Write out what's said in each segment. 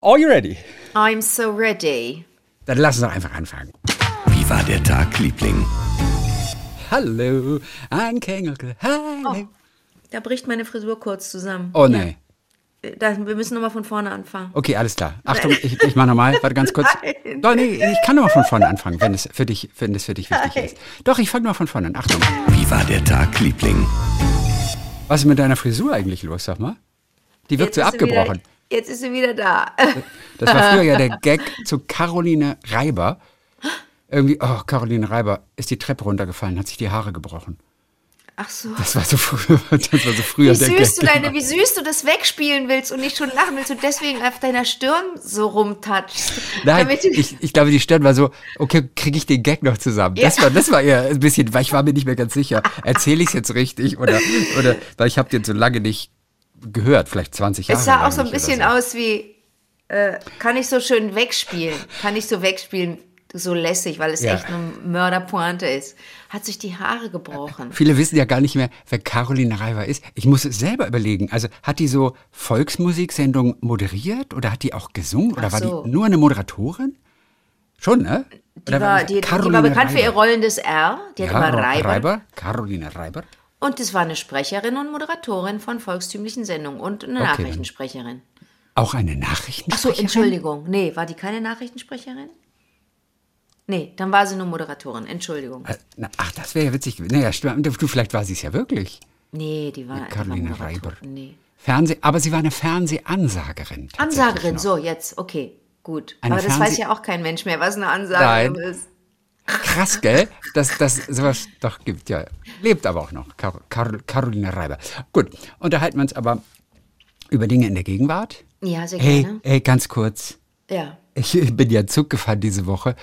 Are you ready? I'm so ready. Dann lass uns doch einfach anfangen. Wie war der Tag, Liebling? Hallo, ein Kengelke. Hallo. Da bricht meine Frisur kurz zusammen. Oh, nee. Da, wir müssen nochmal von vorne anfangen. Okay, alles klar. Achtung, ich, ich mach nochmal. Warte ganz kurz. Nein. Doch, nee, ich kann nochmal von vorne anfangen, wenn es für dich, wenn es für dich wichtig Nein. ist. Doch, ich fange mal von vorne an. Achtung. Wie war der Tag, Liebling? Was ist mit deiner Frisur eigentlich los, sag mal? Die wirkt so sie wieder- abgebrochen. Jetzt ist sie wieder da. Das war früher ja der Gag zu Caroline Reiber. Irgendwie, oh, Caroline Reiber ist die Treppe runtergefallen, hat sich die Haare gebrochen. Ach so. Das war so früher, das war so früher Wie süß, du deine, wie süß du das wegspielen willst und nicht schon lachen willst und deswegen auf deiner Stirn so rumtatschst. Nein, ich, ich glaube, die Stirn war so, okay, kriege ich den Gag noch zusammen? Das Ja. war, das war eher ein bisschen, weil ich war mir nicht mehr ganz sicher, erzähle ich es jetzt richtig oder, oder, weil ich habe den so lange nicht gehört, vielleicht 20 Jahre es sah auch so ein bisschen aus wie, äh, kann ich so schön wegspielen, kann ich so wegspielen, so lässig, weil es Ja. echt eine Mörderpointe ist. Hat sich die Haare gebrochen. Viele wissen ja gar nicht mehr, wer Caroline Reiber ist. Ich muss es selber überlegen. Also hat die so Volksmusiksendungen moderiert oder hat die auch gesungen oder Ach war so. die nur eine Moderatorin? Schon, ne? Die war, die, die war bekannt für ihr rollendes R, die hat ja, immer Reiber. Reiber. Caroline Reiber. Und es war eine Sprecherin und Moderatorin von volkstümlichen Sendungen und eine Okay. Nachrichtensprecherin. Auch eine Nachrichtensprecherin? Entschuldigung. Nee, war die keine Nachrichtensprecherin? Nee, dann war sie nur Moderatorin. Entschuldigung. Äh, Ach, das wäre ja witzig. Naja, stimmt. Du, vielleicht war sie es ja wirklich. Nee, die war. Caroline Moderatorin. Reiber. Nee. Fernseh, aber sie war eine Fernsehansagerin. Ansagerin, noch. so, jetzt, okay, gut. Eine Aber das Fernseh- weiß ja auch kein Mensch mehr, was eine Ansagerin Nein. ist. Krass, gell? Dass das sowas doch gibt, ja. Lebt aber auch noch. Car Car Caroline Reiber. Gut, unterhalten wir uns aber über Dinge in der Gegenwart. Ja, sehr Hey, gerne. hey, ganz kurz. Ja. Ich bin ja Zug gefahren diese Woche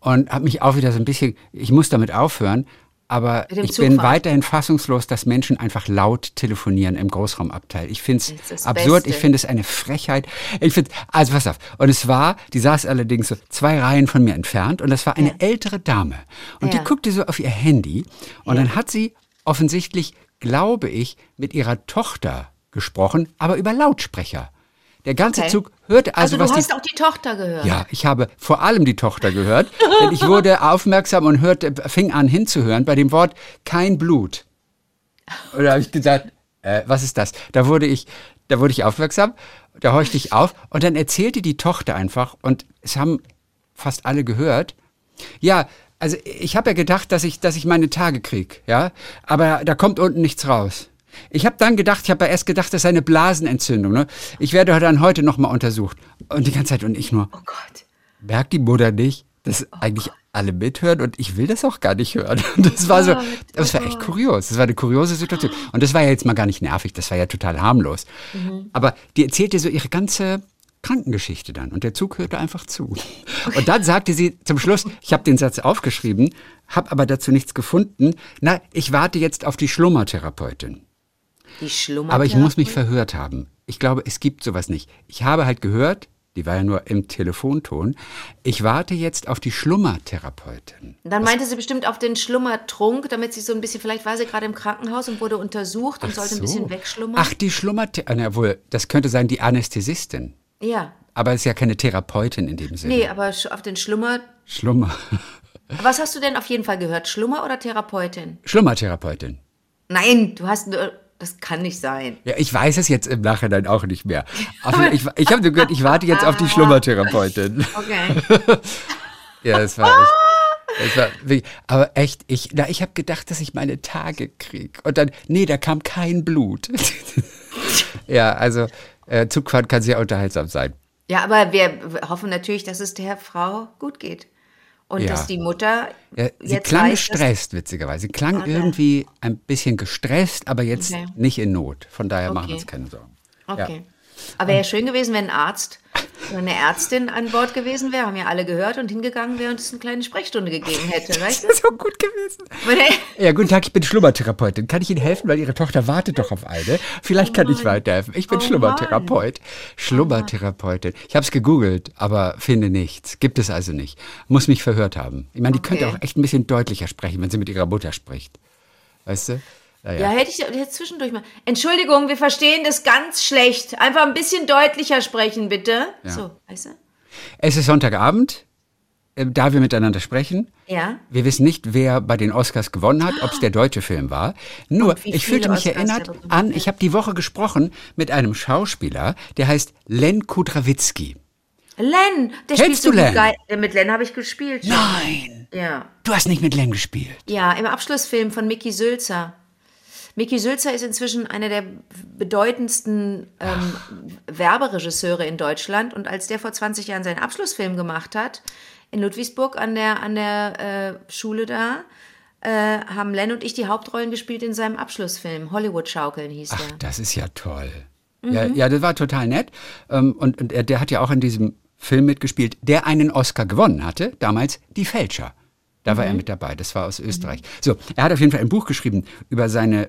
und habe mich auch wieder so ein bisschen, ich muss damit aufhören, aber ich bin Zugfahren. weiterhin fassungslos, dass Menschen einfach laut telefonieren im Großraumabteil. Ich finde es absurd, Beste. ich finde es eine Frechheit. Ich finde, also pass auf. Und es war, die saß allerdings so zwei Reihen von mir entfernt und das war eine Ja. ältere Dame. Und Ja. die guckte so auf ihr Handy und dann hat sie offensichtlich, glaube ich, mit ihrer Tochter gesprochen, aber über Lautsprecher. Der ganze Okay. Zug hörte also, Also, du die hast auch die Tochter gehört. ja, ich habe vor allem die Tochter gehört, denn ich wurde aufmerksam und hörte, fing an hinzuhören bei dem Wort kein Blut. Und da habe ich gesagt, äh, was ist das? Da wurde ich, da wurde ich aufmerksam, da horchte ich auf und dann erzählte die Tochter einfach und es haben fast alle gehört. Ja, also ich habe ja gedacht, dass ich, dass ich meine Tage krieg, ja, aber da kommt unten nichts raus. Ich habe dann gedacht, ich habe ja erst gedacht, das ist eine Blasenentzündung. Ne? Ich werde dann heute noch mal untersucht. Und die ganze Zeit und ich nur, Oh Gott. merkt die Mutter nicht, dass eigentlich alle mithören und ich will das auch gar nicht hören. Und das war so, Gott, das oh war echt kurios. Das war eine kuriose Situation. Und das war ja jetzt mal gar nicht nervig, das war ja total harmlos. Aber die erzählte so ihre ganze Krankengeschichte dann und der Zug hörte einfach zu. Und dann sagte sie zum Schluss, ich habe den Satz aufgeschrieben, habe aber dazu nichts gefunden. Na, ich warte jetzt auf die Schlummertherapeutin. Aber ich muss mich verhört haben. Ich glaube, es gibt sowas nicht. Ich habe halt gehört, die war ja nur im Telefonton, ich warte jetzt auf die Schlummertherapeutin. Dann meinte sie bestimmt auf den Schlummertrunk, damit sie so ein bisschen, vielleicht war sie gerade im Krankenhaus und wurde untersucht und sollte ein bisschen wegschlummern. Ach, die Schlummertherapeutin, jawohl, das könnte sein die Anästhesistin. Ja. Aber es ist ja keine Therapeutin in dem Sinne. Nee, aber auf den Schlummer. Schlummer. Was hast du denn auf jeden Fall gehört? Schlummer oder Therapeutin? Schlummertherapeutin. Nein, du hast. Das kann nicht sein. Ja, ich weiß es jetzt im Nachhinein auch nicht mehr. Aber ich, ich habe gehört, ich warte jetzt auf die Schlummertherapeutin. Okay. Ja, das war echt. Wirklich, aber echt, ich, na, ich habe gedacht, dass ich meine Tage krieg. Und dann, nee, da kam kein Blut. ja, also äh, Zugfahren kann sehr unterhaltsam sein. Ja, aber wir hoffen natürlich, dass es der Frau gut geht. Und Ja. dass die Mutter Ja, sie klang gestresst, witzigerweise. Sie klang Okay. irgendwie ein bisschen gestresst, aber jetzt Okay. nicht in Not. Von daher machen wir Okay. uns keine Sorgen. Okay. Aber wäre ja schön gewesen, wenn ein Arzt oder eine Ärztin an Bord gewesen wäre, haben ja alle gehört und hingegangen wäre und es eine kleine Sprechstunde gegeben hätte, weißt du? Das ist so gut gewesen. Ja, guten Tag, ich bin Schlummertherapeutin. Kann ich Ihnen helfen, weil Ihre Tochter wartet doch auf eine? Vielleicht kann ich weiterhelfen. Ich bin Oh Schlummertherapeut. Schlummertherapeutin. Ich habe es gegoogelt, aber finde nichts. Gibt es also nicht. Muss mich verhört haben. Ich meine, die könnte Okay. auch echt ein bisschen deutlicher sprechen, wenn sie mit ihrer Mutter spricht. Weißt du? Ja, Ja, hätte ich jetzt zwischendurch mal. Entschuldigung, wir verstehen das ganz schlecht. Einfach ein bisschen deutlicher sprechen, bitte. Ja. So, weißt du? Es ist Sonntagabend, äh, da wir miteinander sprechen. Ja. Wir wissen nicht, wer bei den Oscars gewonnen hat, ob es der deutsche Film war. Nur, ich fühlte mich Oscars erinnert an, ich habe die Woche gesprochen mit einem Schauspieler, der heißt Len Kudrawitzki. Len, der Kennst so du Len? geil. Ja, Mit Len habe ich gespielt. schon. Nein, Ja. du hast nicht mit Len gespielt. Ja, im Abschlussfilm von Mickey Sülzer. Mickey Sülzer ist inzwischen einer der bedeutendsten ähm, Werberegisseure in Deutschland. Und als der vor 20 Jahren seinen Abschlussfilm gemacht hat, in Ludwigsburg an der, an der äh, Schule da, äh, haben Len und ich die Hauptrollen gespielt in seinem Abschlussfilm. Hollywood-Schaukeln hieß Ach, der. das ist ja toll. Ja, ja, das war total nett. Ähm, Und, und er, der hat ja auch in diesem Film mitgespielt, der einen Oscar gewonnen hatte, damals Die Fälscher. Da war er mit dabei, das war aus Österreich. So, er hat auf jeden Fall ein Buch geschrieben über seine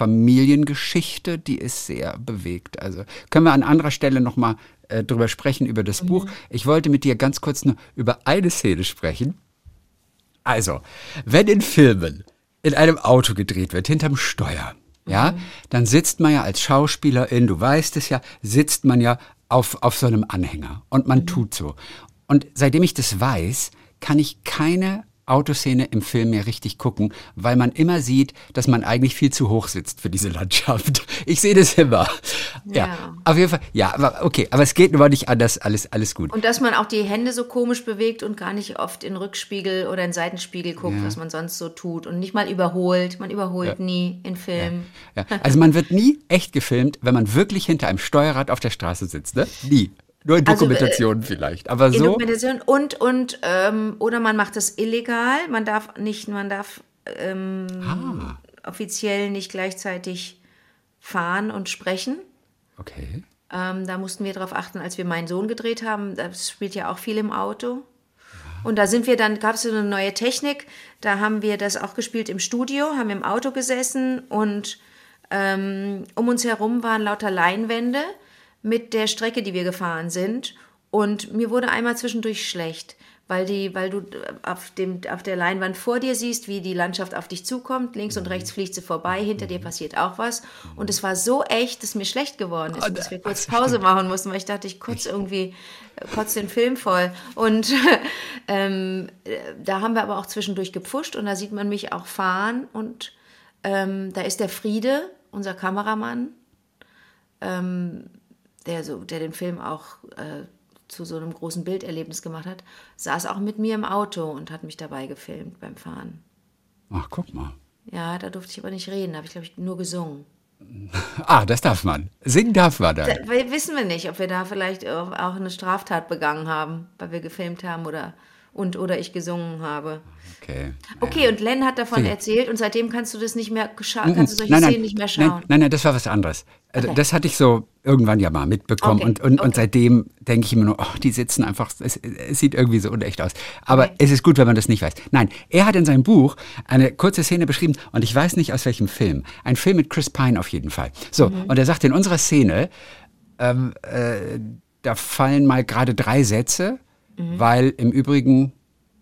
Familiengeschichte, die ist sehr bewegt. Also können wir an anderer Stelle nochmal äh, drüber sprechen, über das Buch. Ich wollte mit dir ganz kurz nur über eine Szene sprechen. Also, wenn in Filmen in einem Auto gedreht wird, hinterm Steuer, ja, dann sitzt man ja als Schauspielerin, du weißt es ja, sitzt man ja auf, auf so einem Anhänger und man tut so. Und seitdem ich das weiß, kann ich keine Autoszene im Film mehr richtig gucken, weil man immer sieht, dass man eigentlich viel zu hoch sitzt für diese Landschaft. Ich sehe das immer. Ja, Ja. auf jeden Fall. Ja, aber okay, aber es geht nur nicht anders. Alles, alles gut. Und dass man auch die Hände so komisch bewegt und gar nicht oft in Rückspiegel oder in Seitenspiegel guckt, was man sonst so tut. Und nicht mal überholt. Man überholt nie in Filmen. Ja, also man wird nie echt gefilmt, wenn man wirklich hinter einem Steuerrad auf der Straße sitzt, ne? Nie. Nur in Also, äh, Dokumentationen vielleicht. Aber In so. Dokumentation und, und ähm, oder man macht das illegal. Man darf nicht, man darf ähm, Ah, offiziell nicht gleichzeitig fahren und sprechen. okay. Ähm, da mussten wir darauf achten, als wir meinen Sohn gedreht haben. Das spielt ja auch viel im Auto. Und da sind wir dann, gab es so eine neue Technik. Da haben wir das auch gespielt im Studio, haben im Auto gesessen und ähm, um uns herum waren lauter Leinwände mit der Strecke, die wir gefahren sind. Und mir wurde einmal zwischendurch schlecht, weil, die, weil du auf, dem, auf der Leinwand vor dir siehst, wie die Landschaft auf dich zukommt. Links und rechts fliegt sie vorbei, hinter dir passiert auch was. Und es war so echt, dass mir schlecht geworden ist, dass wir kurz Pause machen mussten, weil ich dachte, ich kurz irgendwie äh, kotz den Film voll. Und ähm, äh, da haben wir aber auch zwischendurch gepfuscht und da sieht man mich auch fahren. Und ähm, da ist der Friede, unser Kameramann, ähm, der, so, der den Film auch äh, zu so einem großen Bilderlebnis gemacht hat, saß auch mit mir im Auto und hat mich dabei gefilmt beim Fahren. Ach, guck mal. Ja, da durfte ich aber nicht reden, da habe ich, glaube ich, nur gesungen. Ah, das darf man. Singen darf man dann. Da, wissen wir nicht, ob wir da vielleicht auch auch eine Straftat begangen haben, weil wir gefilmt haben oder und oder ich gesungen habe. Okay. Okay, und Len hat davon Sicher. erzählt und seitdem kannst du das nicht mehr schauen, kannst du solche nein, nein, Szenen nicht mehr schauen. Nein, nein, nein, das war was anderes. Also Okay. Das hatte ich so irgendwann ja mal mitbekommen Okay, und, und, und okay. seitdem denke ich immer nur, oh, die sitzen einfach, es, es sieht irgendwie so unecht aus. Aber es ist gut, wenn man das nicht weiß. Nein, er hat in seinem Buch eine kurze Szene beschrieben und ich weiß nicht aus welchem Film. Ein Film mit Chris Pine auf jeden Fall. So, Mhm. und er sagt in unserer Szene, ähm, äh, da fallen mal gerade drei Sätze, Mhm. weil im Übrigen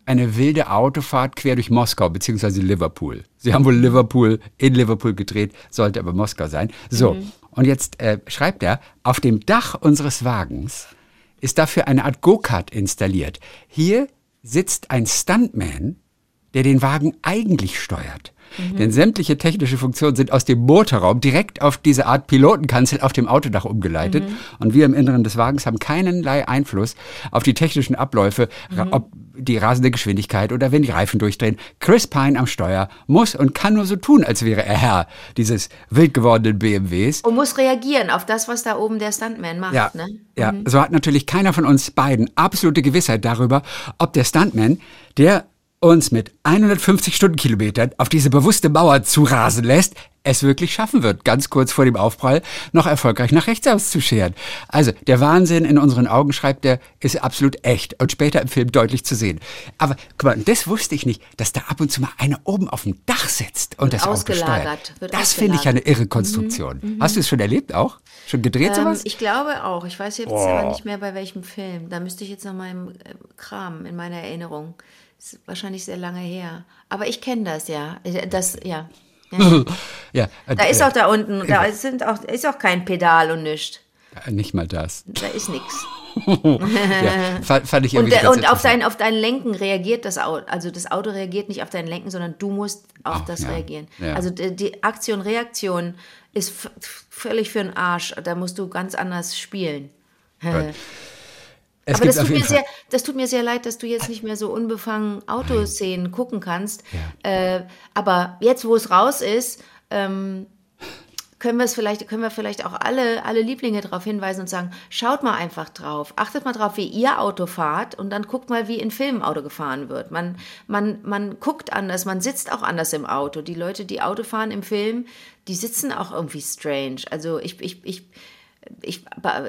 eine wilde Autofahrt quer durch Moskau beziehungsweise Liverpool. Sie haben wohl Liverpool in Liverpool gedreht, sollte aber Moskau sein. So, und jetzt äh, schreibt er, auf dem Dach unseres Wagens ist dafür eine Art Go-Kart installiert. Hier sitzt ein Stuntman, der den Wagen eigentlich steuert. Denn sämtliche technische Funktionen sind aus dem Motorraum direkt auf diese Art Pilotenkanzel auf dem Autodach umgeleitet. Und wir im Inneren des Wagens haben keinerlei Einfluss auf die technischen Abläufe, ra- ob die rasende Geschwindigkeit oder wenn die Reifen durchdrehen. Chris Pine am Steuer muss und kann nur so tun, als wäre er Herr dieses wild gewordenen BMWs. Und muss reagieren auf das, was da oben der Stuntman macht. Ja, Ne? ja. so hat natürlich keiner von uns beiden absolute Gewissheit darüber, ob der Stuntman, der uns mit 150 Stundenkilometern auf diese bewusste Mauer zurasen lässt, es wirklich schaffen wird, ganz kurz vor dem Aufprall noch erfolgreich nach rechts auszuscheren. Also der Wahnsinn in unseren Augen, schreibt er, ist absolut echt und später im Film deutlich zu sehen. Aber guck mal, das wusste ich nicht, dass da ab und zu mal einer oben auf dem Dach sitzt und Wird das Auto ausgelagert, steuert. wird Das finde ich ja eine irre Konstruktion. Hast du es schon erlebt auch? Schon gedreht Ähm, sowas? ich glaube auch. Ich weiß jetzt aber nicht mehr bei welchem Film. Da müsste ich jetzt noch mal im äh, Kram in meiner Erinnerung. Ist wahrscheinlich sehr lange her. Aber ich kenne das ja. Äh, Das, ja. ja, äh, Da ist äh, auch da unten, da sind auch, ist auch kein Pedal und nichts. Nicht mal das. Da ist nichts. ja, fand, fand ich Und, irgendwie der, und auf, dein, auf dein Lenken reagiert das Auto. Also das Auto reagiert nicht auf dein Lenken, sondern du musst auf Ach, das ja. reagieren. Ja. Also die, die Aktion-Reaktion ist v- völlig für den Arsch. Da musst du ganz anders spielen. Es Aber das tut, mir Fall. sehr, das tut mir sehr leid, dass du jetzt nicht mehr so unbefangen Autoszenen gucken kannst. Äh, aber jetzt, wo es raus ist, ähm, können wir es vielleicht, können wir vielleicht auch alle, alle Lieblinge darauf hinweisen und sagen, schaut mal einfach drauf, achtet mal drauf, wie ihr Auto fahrt und dann guckt mal, wie in Filmen Auto gefahren wird. Man, man, man guckt anders, man sitzt auch anders im Auto. Die Leute, die Auto fahren im Film, die sitzen auch irgendwie strange. Also ich, ich, ich, ich,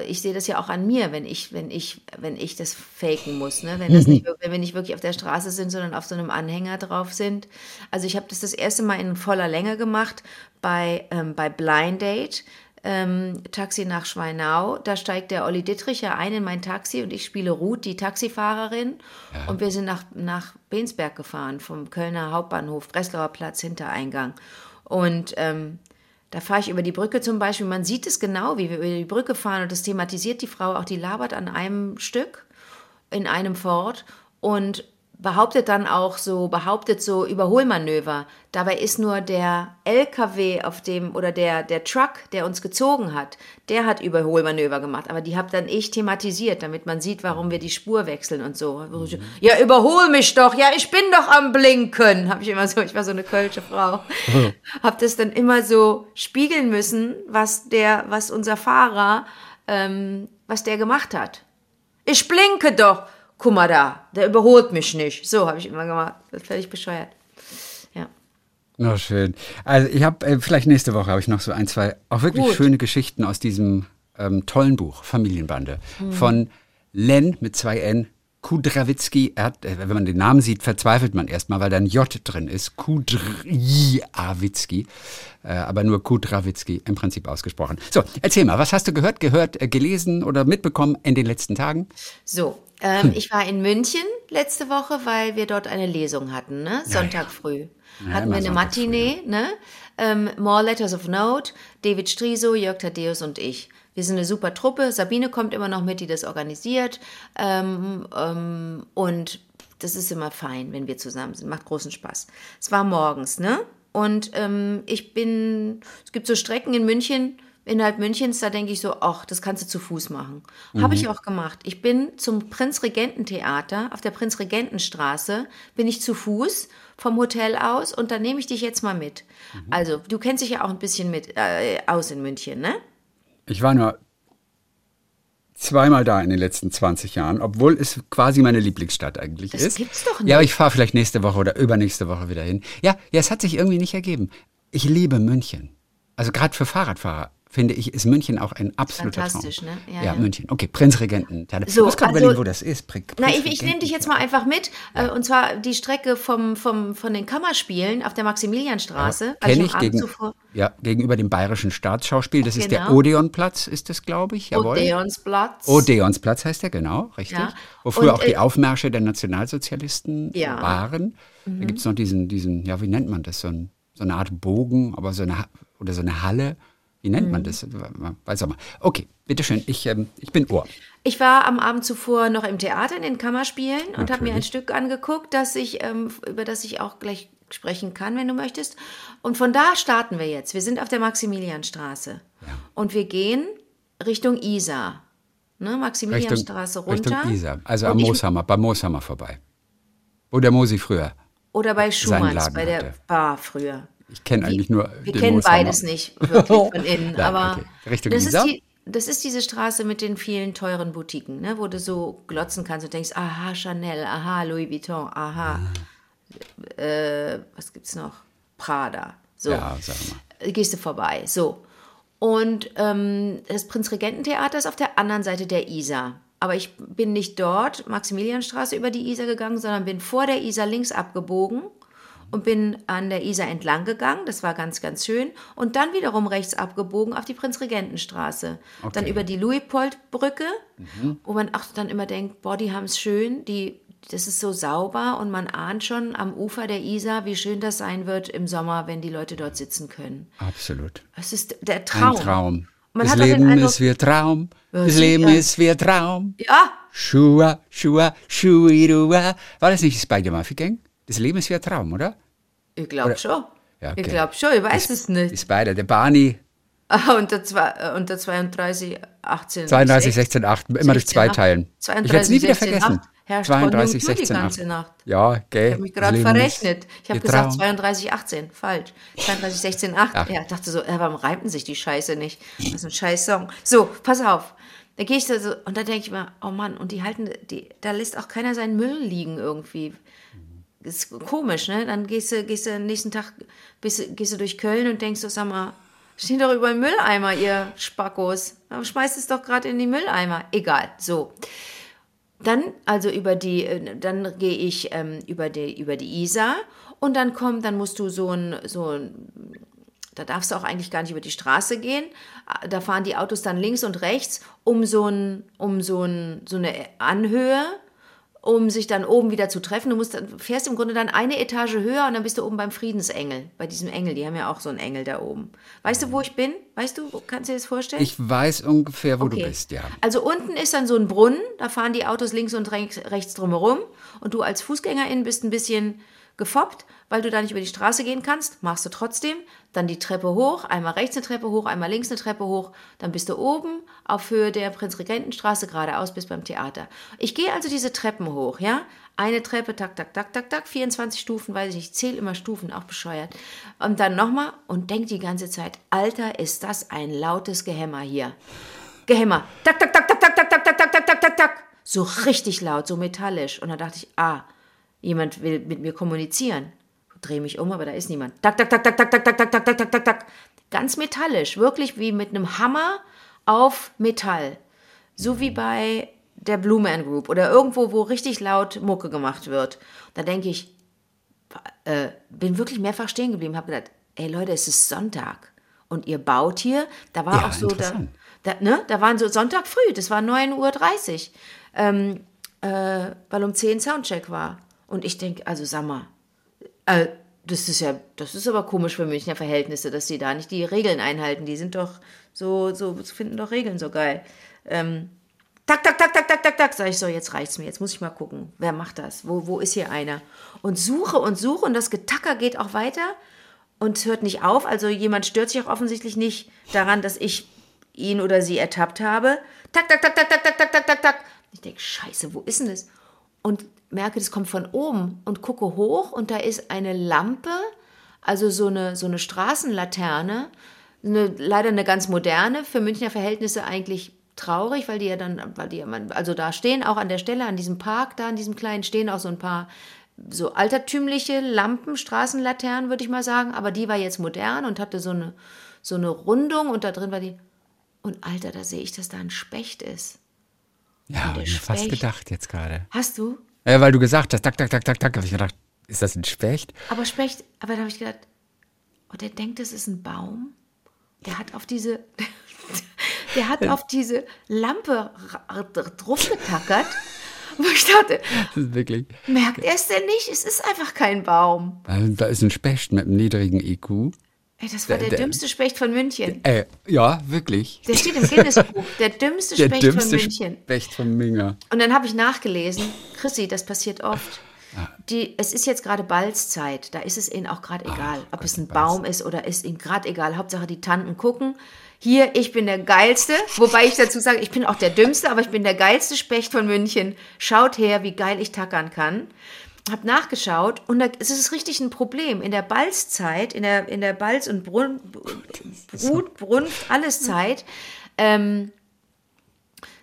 ich sehe das ja auch an mir, wenn ich, wenn ich, wenn ich das faken muss, ne? wenn, das nicht, wir- wenn wir nicht wirklich auf der Straße sind, sondern auf so einem Anhänger drauf sind. Also ich habe das das erste Mal in voller Länge gemacht bei, ähm, bei Blind Date. Ähm, Taxi nach Schweinau, da steigt der Olli Dittrich ja ein in mein Taxi und ich spiele Ruth, die Taxifahrerin. Und wir sind nach, nach Bensberg gefahren, vom Kölner Hauptbahnhof, Breslauer Platz, Hintereingang. Und ähm, da fahre ich über die Brücke zum Beispiel. Man sieht es genau, wie wir über die Brücke fahren und das thematisiert die Frau auch. Die labert an einem Stück in einem Ford und behauptet dann auch so, behauptet so Überholmanöver. Dabei ist nur der LKW auf dem oder der, der Truck, der uns gezogen hat, der hat Überholmanöver gemacht. Aber die habe dann ich thematisiert, damit man sieht, warum wir die Spur wechseln und so. Ja, überhol mich doch. Ja, ich bin doch am Blinken. Habe ich immer so, ich war so eine kölsche Frau. Hab das dann immer so spiegeln müssen, was der, was unser Fahrer, ähm, was der gemacht hat. Ich blinke doch. Guck mal da, der überholt mich nicht. So habe ich immer gemacht. Das ist völlig bescheuert. Ja. Oh, schön. Also ich habe, äh, vielleicht nächste Woche habe ich noch so ein, zwei auch wirklich Gut. schöne Geschichten aus diesem ähm, tollen Buch, Familienbande, Mhm. von Len mit zwei N. Kudrawitzki, er hat, äh, wenn man den Namen sieht, verzweifelt man erstmal, weil da ein J drin ist. Kudrawitzki, äh, aber nur Kudrawitzki im Prinzip ausgesprochen. So, erzähl mal, was hast du gehört, gehört, äh, gelesen oder mitbekommen in den letzten Tagen? So, ähm, ich war in München letzte Woche, weil wir dort eine Lesung hatten, ne? Sonntag früh. Ja, hatten wir eine Matinee, ne? Ähm, More Letters of Note, David Striso, Jörg Thaddeus und ich. Wir sind eine super Truppe. Sabine kommt immer noch mit, die das organisiert. Ähm, ähm, und das ist immer fein, wenn wir zusammen sind. Macht großen Spaß. Es war morgens, ne? Und ähm, ich bin, es gibt so Strecken in München, innerhalb Münchens, da denke ich so, ach, das kannst du zu Fuß machen. Habe ich auch gemacht. Ich bin zum Prinzregententheater auf der Prinzregentenstraße, bin ich zu Fuß vom Hotel aus und da nehme ich dich jetzt mal mit. Also, du kennst dich ja auch ein bisschen mit äh, aus in München, ne? Ich war nur zweimal da in den letzten 20 Jahren, obwohl es quasi meine Lieblingsstadt eigentlich Das ist. gibt's doch Ja, aber nicht. ich fahre vielleicht nächste Woche oder übernächste Woche wieder hin. Ja, ja, es hat sich irgendwie nicht ergeben. Ich liebe München. Also gerade für Fahrradfahrer finde ich, ist München auch ein absoluter Fantastisch, Traum. ne? Ja, Ja, ja. München. Okay, Prinzregenten. So, ich muss gerade also- überlegen, wo das ist. Pri Na, ich, ich nehme dich jetzt mal einfach mit. Äh, und zwar die Strecke vom, vom, von den Kammerspielen auf der Maximilianstraße. weil Kenne ich gegen, zuvor ja, gegenüber dem Bayerischen Staatsschauspiel. Das ist der Genau. Odeonplatz, ist das, glaube ich. Jawohl. Odeonsplatz. Odeonsplatz heißt der, genau, richtig. Ja. Wo früher Und, auch die äh, Aufmärsche der Nationalsozialisten Ja. Mhm. waren. Da gibt es noch diesen, diesen, ja, wie nennt man das? So, ein, so eine Art Bogen, aber so eine, oder so eine Halle. Wie nennt Mhm. man das? Weiß auch mal. Okay, bitteschön, ich, ähm, ich bin Ohr. Ich war am Abend zuvor noch im Theater in den Kammerspielen und habe mir ein. Stück angeguckt, das ich, ähm, über das ich auch gleich sprechen kann, wenn du möchtest. Und von da starten wir jetzt. Wir sind auf der Maximilianstraße. Und wir gehen Richtung Isar. Ne, Maximilianstraße runter. Richtung Isar, also Und am Mooshammer, beim Mooshammer vorbei. Wo der Mosi früher. Oder bei Schumanns, bei der hatte. Bar früher. Ich kenne eigentlich nur Wir den kennen beides nicht wirklich von innen, Nein, aber okay. Richtung das, ist die, das ist diese Straße mit den vielen teuren Boutiquen, ne, wo du so glotzen kannst und denkst, aha, Chanel, aha, Louis Vuitton, aha, äh, was gibt's noch? Prada. So. Ja, sag mal. Gehst du vorbei. So. Und ähm, das Prinzregententheater ist auf der anderen Seite der Isar. Aber ich bin nicht dort, Maximilianstraße, über die Isar gegangen, sondern bin vor der Isar links abgebogen und bin an der Isar entlang gegangen. Das war ganz, ganz schön. Und dann wiederum rechts abgebogen auf die Prinzregentenstraße. Dann Okay. über die Luitpoldbrücke, wo man auch dann immer denkt, boah, die haben es schön. Die das ist so sauber und man ahnt schon am Ufer der Isar, wie schön das sein wird im Sommer, wenn die Leute dort sitzen können. Absolut. Es ist der Traum. Ein Traum. Man das Leben Eindruck- ist wie Traum. Ja, Das Leben sicher. ist wie Traum. Ja, Schua, Schua, Schuirua. War das nicht die Spider Murphy Gang? Das Leben ist wie ein Traum, oder? ich glaube schon. Ja, Ich okay. glaube schon, ich weiß es Die nicht. Spider, der Barney, Ah, unter, zwei, äh, unter 32, 18. 32, 16, 8, immer durch zwei 16, teilen. 32, ich werde es nie wieder 16, vergessen. 8. Herrscht 32, Konjunktur 16, die 8. ganze Nacht. Ja, gell. Ich habe mich gerade verrechnet. Ich ist habe gesagt Traum. 32, 18. Falsch. 32, 16, 8. Ach. Ja, ich dachte so, äh, warum reimten sich die Scheiße nicht? Das ist ein scheiß Song. So, pass auf. Da gehe ich da so, und da denke ich mir, oh Mann, und die halten, die, da lässt auch keiner seinen Müll liegen irgendwie. Ist komisch, ne? Dann gehst du, gehst du am nächsten Tag, bist, gehst du durch Köln und denkst so, sag mal, steht doch über den Mülleimer, ihr Spackos. Schmeißt es doch gerade in die Mülleimer. Egal, so. Dann, also über die, äh, dann gehe ich ähm, über, die, über die Isar und dann kommt, dann musst du so ein, so ein, da darfst du auch eigentlich gar nicht über die Straße gehen. Da fahren die Autos dann links und rechts um so, ein, um so, ein, so eine Anhöhe, um sich dann oben wieder zu treffen. Du musst, dann- fährst im Grunde dann eine Etage höher und dann bist du oben beim Friedensengel, bei diesem Engel. Die haben ja auch so einen Engel da oben. Weißt du, wo ich bin? Weißt du, kannst du dir das vorstellen? Ich weiß ungefähr, wo du Okay. bist, ja. Also unten ist dann so ein Brunnen, da fahren die Autos links und rechts rechts drumherum und du als Fußgängerin bist ein bisschen gefoppt, weil du da nicht über die Straße gehen kannst, machst du trotzdem, dann die Treppe hoch, einmal rechts eine Treppe hoch, einmal links eine Treppe hoch, dann bist du oben auf Höhe der Prinzregentenstraße geradeaus bis beim Theater. Ich gehe also diese Treppen hoch, ja? Eine Treppe, tak, tak, tak, tak, tak, 24 Stufen, weiß ich nicht, ich zähle immer Stufen, auch bescheuert. Und dann nochmal und denk die ganze Zeit, Alter, ist das ein lautes Gehämmer hier. Gehämmer. Tak, tak, tak, tak, tak, tak, tak, tak, tak, tak, tak, tak, tak. So richtig laut, so metallisch. Und dann dachte ich, ah, jemand will mit mir kommunizieren. Dreh mich um, aber da ist niemand. Tak, tak, tak, tak, tak, tak, tak, tak, tak, tak, tak, tak, tak. Ganz metallisch, wirklich wie mit einem Hammer auf Metall. So wie bei der Blue Man Group oder irgendwo, wo richtig laut Mucke gemacht wird. Da denke ich, äh, bin wirklich mehrfach stehen geblieben, habe gedacht, ey Leute, es ist Sonntag und ihr baut hier. Da war Ja, auch so, da, da, ne, da waren so Sonntag früh, das war 9.30 Uhr, ähm, äh, weil um 10 Soundcheck war. Und ich denke, also sag mal, äh, das ist ja, das ist aber komisch für Münchner Verhältnisse, dass die da nicht die Regeln einhalten. Die sind doch so, so, finden doch Regeln so geil. Ähm, tak, tak, tak, tak, tak, tak, tak, sag ich so, jetzt reicht's mir, jetzt muss ich mal gucken, wer macht das, wo, wo ist hier einer? Und suche und suche und das Getacker geht auch weiter und hört nicht auf, also jemand stört sich auch offensichtlich nicht daran, dass ich ihn oder sie ertappt habe. Tak, tak, tak, tak, tak, tak, tak, tak, tak, tak. Ich denke, scheiße, wo ist denn das? Und merke, das kommt von oben und gucke hoch und da ist eine Lampe, also so eine, so eine Straßenlaterne, eine, leider eine ganz moderne, für Münchner Verhältnisse eigentlich traurig, weil die ja dann, weil die ja, also da stehen auch an der Stelle, an diesem Park, da an diesem kleinen, stehen auch so ein paar so altertümliche Lampen, Straßenlaternen, würde ich mal sagen, aber die war jetzt modern und hatte so eine, so eine Rundung und da drin war die, und Alter, da sehe ich, dass da ein Specht ist. Ja, hab der ich mir fast gedacht jetzt gerade. Hast du? Ja, weil du gesagt hast, tak, tak, tak, tak, tak, habe ich gedacht, ist das ein Specht? Aber Specht, aber da habe ich gedacht, oh, der denkt, das ist ein Baum. Der hat auf diese, der hat auf diese Lampe ra- drauf getackert. Wo ich dachte, wirklich. merkt er es denn nicht? Es ist einfach kein Baum. Da ist ein Specht mit einem niedrigen IQ. Ey, das war Der- der, der- dümmste Specht von München. Äh, ja, wirklich. Der steht im Guinness-Buch. Der dümmste Der Specht dümmste von München. Specht von Minger. Und dann habe ich nachgelesen, Chrissy, das passiert oft. Die, es ist jetzt gerade Balzzeit, da ist es ihnen auch gerade egal, ob es ein Baum ist oder ist ihnen gerade egal. Hauptsache die Tanten gucken. Hier, ich bin der Geilste, wobei ich dazu sage, ich bin auch der Dümmste, aber ich bin der geilste Specht von München. Schaut her, wie geil ich tackern kann. Hab nachgeschaut und da, es ist richtig ein Problem. In der Balzzeit, in der, in der Balz- und Brun, Brut, Brunft, alles Zeit, ähm,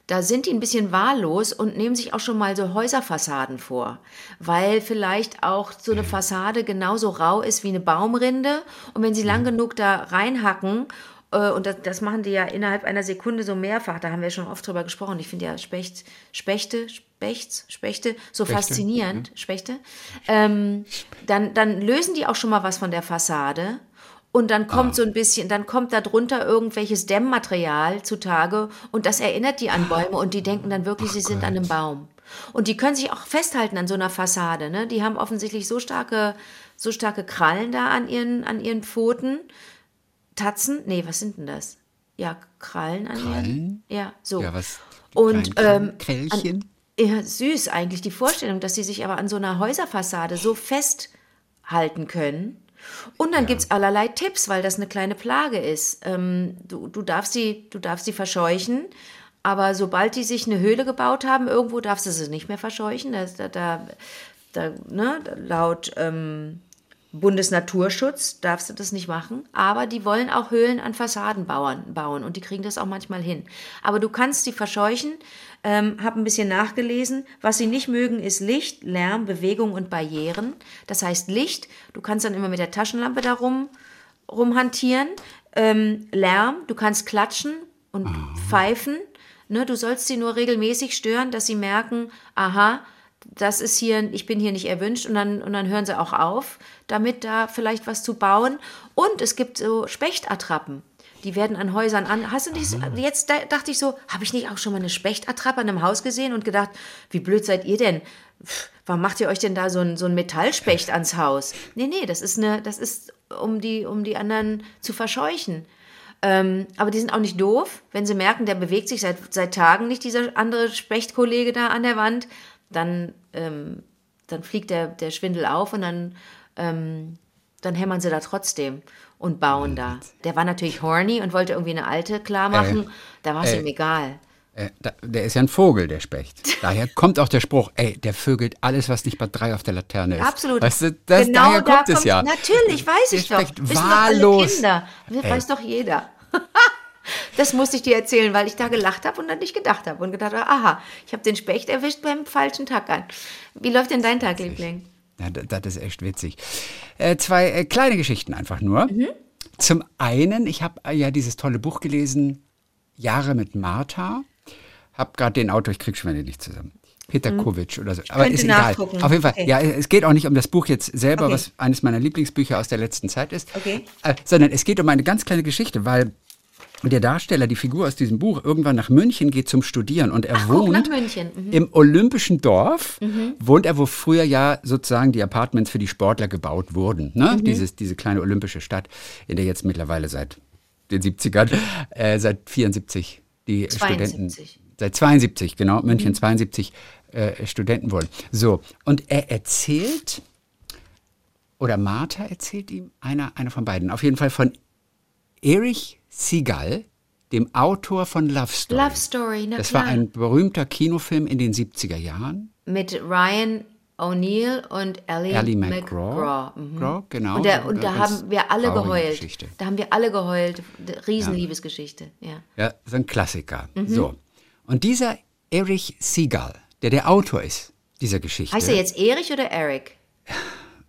da sind die ein bisschen wahllos und nehmen sich auch schon mal so Häuserfassaden vor, weil vielleicht auch so eine Fassade genauso rau ist wie eine Baumrinde und wenn sie lang genug da reinhacken äh, und das, das machen die ja innerhalb einer Sekunde so mehrfach, da haben wir schon oft drüber gesprochen. Ich finde ja Specht, Spechte, Spechts, Spechte so faszinierend, Spechte. Ähm, dann, dann lösen die auch schon mal was von der Fassade und dann kommt so ein bisschen, dann kommt da drunter irgendwelches Dämmmaterial zutage und das erinnert die an Bäume und die denken dann wirklich, sie sind an einem Baum. Und die können sich auch festhalten an so einer Fassade. Ne? Die haben offensichtlich so starke, so starke Krallen da an ihren, an ihren Pfoten. Tatzen? Nee, was sind denn das? Ja, Krallen an Krallen? ihren. Ja, so. Ja, was? Und Kleinen ähm, Krällchen? An, ja, süß eigentlich die Vorstellung, dass sie sich aber an so einer Häuserfassade so festhalten können. Und dann gibt's allerlei Tipps, weil das eine kleine Plage ist. Ähm, du, du, darfst sie, du darfst sie verscheuchen, aber sobald die sich eine Höhle gebaut haben, irgendwo darfst du sie nicht mehr verscheuchen. Da, da, da, da ne, laut ähm, Bundesnaturschutz darfst du das nicht machen, aber die wollen auch Höhlen an Fassaden bauen, bauen und die kriegen das auch manchmal hin. Aber du kannst sie verscheuchen, ähm, habe ein bisschen nachgelesen. Was sie nicht mögen, ist Licht, Lärm, Bewegung und Barrieren. Das heißt Licht, du kannst dann immer mit der Taschenlampe da rum, rumhantieren. Ähm, Lärm, du kannst klatschen und pfeifen. Ne, du sollst sie nur regelmäßig stören, dass sie merken, aha, das ist hier, ich bin hier nicht erwünscht und dann, und dann hören sie auch auf, damit da vielleicht was zu bauen. Und es gibt so Spechtattrappen. Die werden an Häusern an. Hast du nicht, so- jetzt da, dachte ich so, habe ich nicht auch schon mal eine Spechtattrappe an einem Haus gesehen und gedacht, wie blöd seid ihr denn? Pff, Warum macht ihr euch denn da so ein, so ein Metallspecht ans Haus? Nee, nee, das ist eine, das ist, um die, um die anderen zu verscheuchen. Ähm, aber die sind auch nicht doof. Wenn sie merken, der bewegt sich seit, seit Tagen nicht, dieser andere Spechtkollege da an der Wand, dann, ähm, dann fliegt der, der Schwindel auf und dann, ähm, dann hämmern sie da trotzdem und bauen da. Der war natürlich horny und wollte irgendwie eine alte klar machen. da war es äh, ihm egal. Äh, da, der ist ja ein Vogel, der Specht. Daher kommt auch der Spruch, ey, der vögelt alles, was nicht bei drei auf der Laterne ist. Absolut. Weißt du, das, genau daher da kommt es ja. Natürlich, weiß Der ich doch. Specht Wissen doch alle wahllos. Kinder. Weiß doch jeder. das musste ich dir erzählen, weil ich da gelacht habe und dann nicht gedacht habe und gedacht habe, aha, ich habe den Specht erwischt beim falschen Tag an. Wie läuft denn dein Tag, Liebling? Ja, da- das ist echt witzig. Äh, zwei äh, kleine Geschichten einfach nur. Mhm. Zum einen, ich habe äh, ja dieses tolle Buch gelesen, Jahre mit Martha. Hab gerade den Autor, ich krieg schon wieder nicht zusammen. Peter Kovic oder so. Aber Mhm. ist egal. Auf jeden Fall. Okay. Ja, es geht auch nicht um das Buch jetzt selber, Okay. was eines meiner Lieblingsbücher aus der letzten Zeit ist. Okay. Sondern es geht um eine ganz kleine Geschichte, weil der Darsteller, die Figur aus diesem Buch, irgendwann nach München geht zum Studieren und er Ach, wohnt. Mhm. im Olympischen Dorf, wohnt er, wo früher ja sozusagen die Apartments für die Sportler gebaut wurden. Ne? Dieses, diese kleine olympische Stadt, in der jetzt mittlerweile seit den 70ern, äh, seit 74 die 72. Studenten, seit 72, genau, München 72 äh, Studenten wurden. So, und er erzählt, oder Martha erzählt ihm, einer, einer von beiden, auf jeden Fall von Erich Segal, dem Autor von Love Story. Love Story, na Das klar. war ein berühmter Kinofilm in den 70er Jahren. Mit Ryan O'Neill und Ellie, Ellie McGraw. McGraw. Mhm. Genau. Und, der, und da eine ganz haben wir alle geheult. Geschichte. Da haben wir alle geheult. Riesenliebesgeschichte. Ja. Ja, so ein Klassiker. Mhm. So. Und dieser Erich Segal, der der Autor ist dieser Geschichte. Heißt er jetzt Erich oder Eric?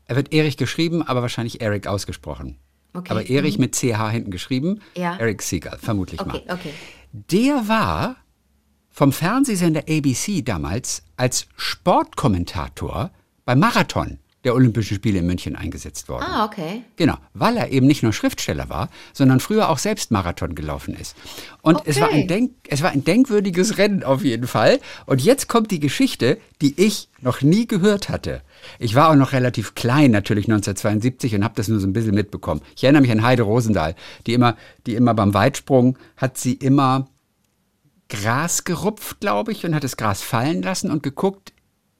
Er wird Erich geschrieben, aber wahrscheinlich Eric ausgesprochen. Okay. Aber Erich mit CH hinten geschrieben. Ja. Eric Segal, vermutlich Okay, mal. okay. Der war vom Fernsehsender ABC damals als Sportkommentator beim Marathon der Olympischen Spiele in München eingesetzt worden. Ah, okay. Genau, weil er eben nicht nur Schriftsteller war, sondern früher auch selbst Marathon gelaufen ist. Und es, war Okay. ein Denk, es war ein denkwürdiges Rennen auf jeden Fall. Und jetzt kommt die Geschichte, die ich noch nie gehört hatte. Ich war auch noch relativ klein, natürlich 1972, und habe das nur so ein bisschen mitbekommen. Ich erinnere mich an Heide Rosendahl, die immer, die immer beim Weitsprung hat sie immer Gras gerupft, glaube ich, und hat das Gras fallen lassen und geguckt,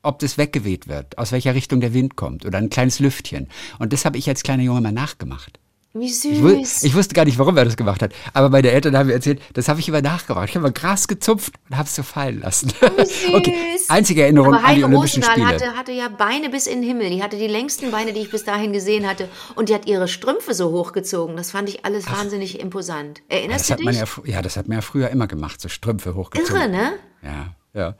ob das weggeweht wird, aus welcher Richtung der Wind kommt oder ein kleines Lüftchen. Und das habe ich als kleiner Junge mal nachgemacht. Wie Ich, wu- süß. ich wusste gar nicht, warum er das gemacht hat. Aber meine Eltern haben mir erzählt, das habe ich immer nachgemacht. Ich habe mal Gras gezupft und habe es so fallen lassen. okay, einzige Erinnerung Aber an die Heike Olympischen Rosendahl Spiele. hatte, hatte ja Beine bis in den Himmel. Die hatte die längsten Beine, die ich bis dahin gesehen hatte. Und die hat ihre Strümpfe so hochgezogen. Das fand ich alles wahnsinnig imposant. Erinnerst das du dich? ja, ja, das hat man ja früher immer gemacht, so Strümpfe hochgezogen. Irre, ne? Ja, ja.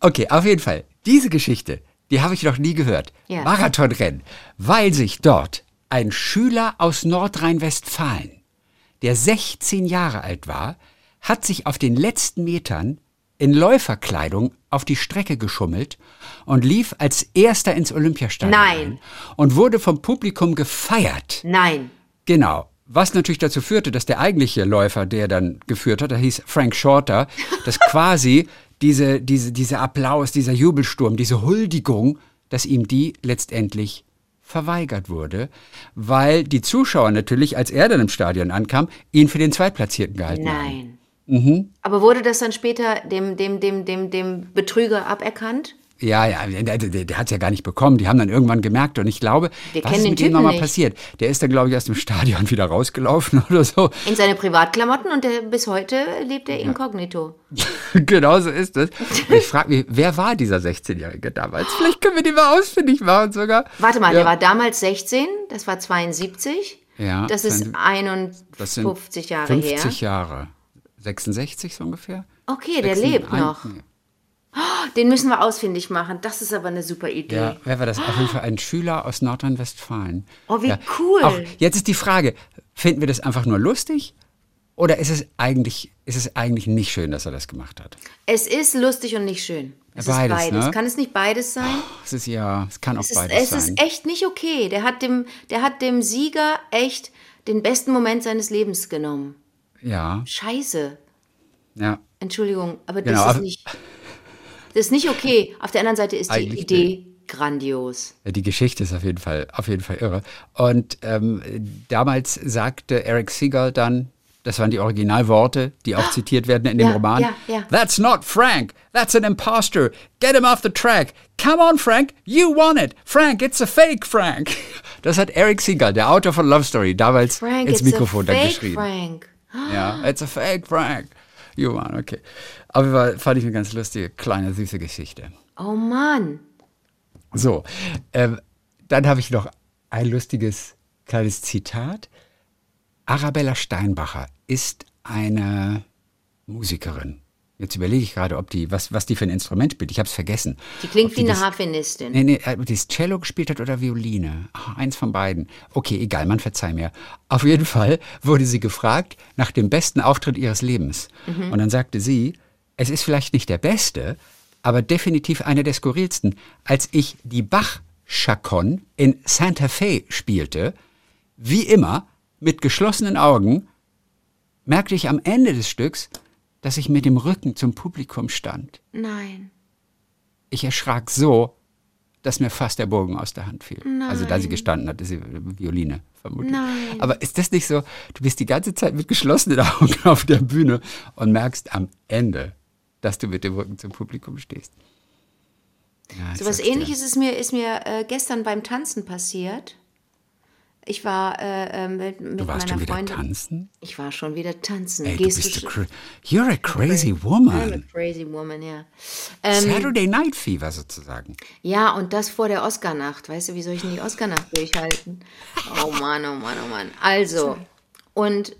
Okay, auf jeden Fall. Diese Geschichte, die habe ich noch nie gehört. Ja. Marathonrennen, weil sich dort ein Schüler aus Nordrhein-Westfalen, der 16 Jahre alt war, hat sich auf den letzten Metern in Läuferkleidung auf die Strecke geschummelt und lief als erster ins Olympiastadion Nein. ein und wurde vom Publikum gefeiert. Nein. Genau. Was natürlich dazu führte, dass der eigentliche Läufer, der dann geführt hat, der hieß Frank Shorter, dass quasi diese, diese, dieser Applaus, dieser Jubelsturm, diese Huldigung, dass ihm die letztendlich verweigert wurde, weil die Zuschauer natürlich, als er dann im Stadion ankam, ihn für den Zweitplatzierten gehalten haben. Nein. Mhm. Aber wurde das dann später dem, dem, dem, dem, dem Betrüger aberkannt? Ja, ja, der, der, der hat es ja gar nicht bekommen. Die haben dann irgendwann gemerkt und ich glaube, Wir was ist den mit ihm nochmal passiert? Der ist dann, glaube ich, aus dem Stadion wieder rausgelaufen oder so. In seine Privatklamotten und der, bis heute lebt er inkognito. genau so ist es. Und Ich frage mich, wer war dieser 16-Jährige damals? Vielleicht können wir die mal ausfindig machen sogar. Warte mal, ja. der war damals 16, das war 72. Ja, Das ist 72 das sind 51 Jahre 50 her. Jahre. 66 so ungefähr? Okay, der 16 lebt ein- noch. Den müssen wir ausfindig machen. Das ist aber eine super Idee. Ja, wer war das? Auf jeden Fall ein Schüler aus Nordrhein-Westfalen. Oh, wie ja. cool. Auch, jetzt ist die Frage, finden wir das einfach nur lustig? Oder ist es eigentlich, ist es eigentlich nicht schön, dass er das gemacht hat? Es ist lustig und nicht schön. Es Beides, ist beides. ne? Kann es nicht beides sein? Es ist ja, es kann auch Es ist, beides es sein. ist echt nicht okay. Der hat, dem, der hat dem Sieger echt den besten Moment seines Lebens genommen. ja, Scheiße. ja. Entschuldigung, aber das Genau, ist aber- nicht. Das ist nicht okay. Auf der anderen Seite ist die Eigentlich Idee grandios. Ja, Die Geschichte ist auf jeden Fall, auf jeden Fall irre. Und ähm, damals sagte Eric Seagull dann, das waren die Originalworte, die auch zitiert werden in dem Ja, Roman. ja, ja. That's not Frank. That's an imposter. Get him off the track. Come on, Frank. You won it. Frank, it's a fake, Frank. Das hat Eric Seagull, der Autor von Love Story, damals Frank, ins it's Mikrofon dann geschrieben. Frank. Ja, it's a fake, Frank. Won, okay. Aber war, fand ich eine ganz lustige, kleine, süße Geschichte. Oh Mann. So, ähm, dann habe ich noch ein lustiges kleines Zitat. Arabella Steinbacher ist eine Musikerin. Jetzt überlege ich gerade, ob die, was, was die für ein Instrument spielt. Ich habe es vergessen. Die klingt Ob wie eine das- Harfenistin. Nee, nee, ob die das Cello gespielt hat oder Violine. Ach, eins von beiden. Okay, egal, man verzeih mir. Auf jeden Fall wurde sie gefragt nach dem besten Auftritt ihres Lebens. Und dann sagte sie, es ist vielleicht nicht der beste, aber definitiv einer der skurrilsten. Als ich die Bach-Chacon in Santa Fe spielte, wie immer, mit geschlossenen Augen, merkte ich am Ende des Stücks, dass ich mit dem Rücken zum Publikum stand. Nein. Ich erschrak so, dass mir fast der Bogen aus der Hand fiel. Also da sie gestanden hat, ist sie Violine vermutlich. Nein. Aber ist das nicht so, du bist die ganze Zeit mit geschlossenen Augen auf der Bühne und merkst am Ende, dass du mit dem Rücken zum Publikum stehst. Ja, So was ähnliches ist mir, ist mir äh, gestern beim Tanzen passiert. Ich war äh, äh, mit, mit Du warst meiner schon wieder Freundin. tanzen? Ich war schon wieder tanzen. Ey, du Gehst bist du a schon? You're a crazy I'm a woman. crazy woman, ja. Ähm, Saturday Night Fever sozusagen. ja, und das vor der Oscarnacht. Weißt du, wie soll ich denn die Oscarnacht durchhalten? Oh Mann, oh Mann, oh Mann. Also, und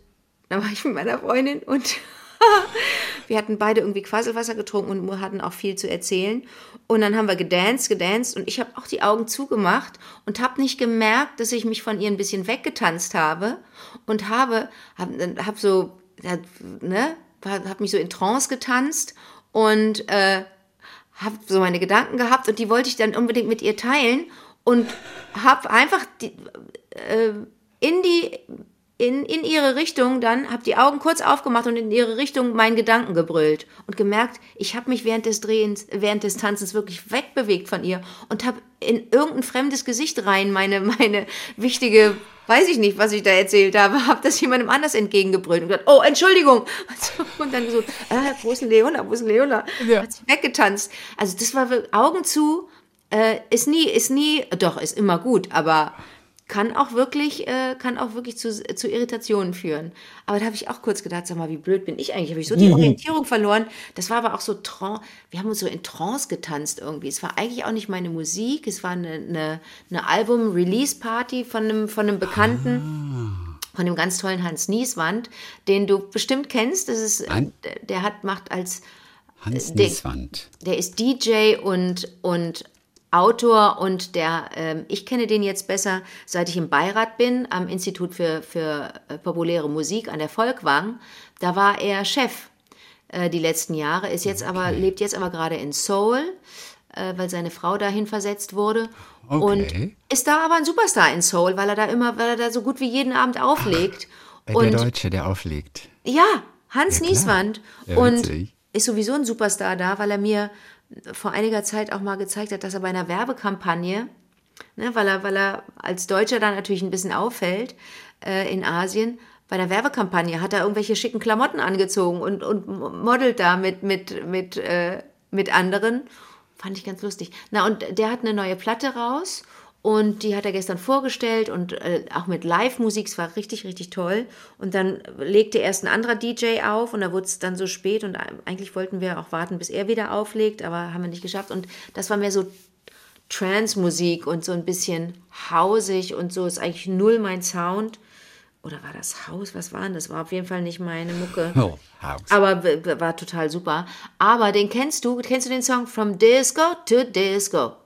dann war ich mit meiner Freundin und wir hatten beide irgendwie Quasselwasser getrunken und hatten auch viel zu erzählen. Und dann haben wir gedanced, gedanced und ich habe auch die Augen zugemacht und habe nicht gemerkt, dass ich mich von ihr ein bisschen weggetanzt habe und habe, habe hab so, ne, habe mich so in Trance getanzt und äh, habe so meine Gedanken gehabt und die wollte ich dann unbedingt mit ihr teilen und habe einfach die, äh, in die in, in ihre Richtung dann, habe die Augen kurz aufgemacht und in ihre Richtung meinen Gedanken gebrüllt und gemerkt, ich habe mich während des Drehens, während des Tanzens wirklich wegbewegt von ihr und habe in irgendein fremdes Gesicht rein meine, meine wichtige, weiß ich nicht, was ich da erzählt habe, habe das jemandem anders entgegengebrüllt und gesagt, oh, Entschuldigung. Und, so, und dann so, äh, wo ist denn Leona, wo ist denn Leona? Ja. Hat sich weggetanzt. Also das war wirklich Augen zu, äh, ist nie, ist nie, doch, ist immer gut, aber kann auch wirklich, äh, kann auch wirklich zu, zu Irritationen führen. Aber da habe ich auch kurz gedacht, sag mal, wie blöd bin ich eigentlich? Habe ich so die Orientierung verloren? Das war aber auch so Trance, wir haben uns so in Trance getanzt irgendwie. Es war eigentlich auch nicht meine Musik, es war eine, eine, eine Album-Release-Party von einem, von einem Bekannten. Von dem ganz tollen Hans Nieswand, den du bestimmt kennst. Das ist, Nein. der, der hat macht als Hans der- Nieswand. der ist DJ und, und Autor und der, ähm, ich kenne den jetzt besser, seit ich im Beirat bin am Institut für, für äh, populäre Musik an der Volkwang. Da war er Chef äh, die letzten Jahre, ist jetzt aber, lebt jetzt aber gerade in Seoul, äh, weil seine Frau dahin versetzt wurde. Okay. Und ist da aber ein Superstar in Seoul, weil er da immer, weil er da so gut wie jeden Abend auflegt. Äh, und Der Deutsche, der auflegt. ja, Hans Ja. Nieswand. Ja, und ist sowieso ein Superstar da, weil er mir vor einiger Zeit auch mal gezeigt hat, dass er bei einer Werbekampagne, ne, weil, er, weil er als Deutscher dann natürlich ein bisschen auffällt äh, in Asien, bei einer Werbekampagne hat er irgendwelche schicken Klamotten angezogen und, und modelt da mit, mit, mit, äh, mit anderen. Fand ich ganz lustig. Na, und der hat eine neue Platte raus und die hat er gestern vorgestellt und äh, auch mit Live-Musik. Es war richtig, richtig toll. Und dann legte erst ein anderer DJ auf und da wurde es dann so spät und eigentlich wollten wir auch warten, bis er wieder auflegt, aber haben wir nicht geschafft. Und das war mehr so Trance-Musik und so ein bisschen hausig und so ist eigentlich null mein Sound. Oder war das Haus? Was war denn das? War auf jeden Fall nicht meine Mucke. Oh, House. Aber war total super. Aber den kennst du? Kennst du den Song From Disco to Disco?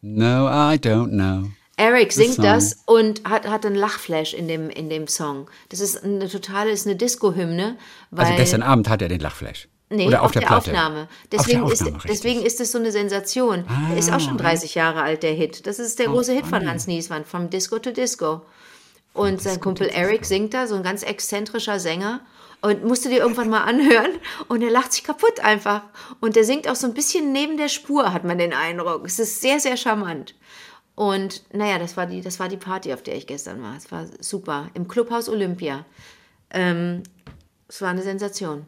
No, I don't know. Eric singt das und hat, hat einen Lachflash in dem, in dem Song. Das ist eine totale, ist eine Disco-Hymne. Also gestern Abend hat er den Lachflash. Nee, Oder auf, auf, der, der. Aufnahme. Auf der Deswegen, Aufnahme, ist. Ah, deswegen ist es so eine Sensation. ist auch schon 30 Jahre alt, der Hit. Das ist der große Hit von Hans Niesmann, From Disco to Disco. Und sein Kumpel Eric singt da, so ein ganz exzentrischer Sänger. Und musste dir irgendwann mal anhören und er lacht sich kaputt einfach. Und der singt auch so ein bisschen neben der Spur, hat man den Eindruck. Es ist sehr, sehr charmant. Und naja, das war die, das war die Party, auf der ich gestern war. Es war super. Im Clubhaus Olympia. Ähm, es war eine Sensation.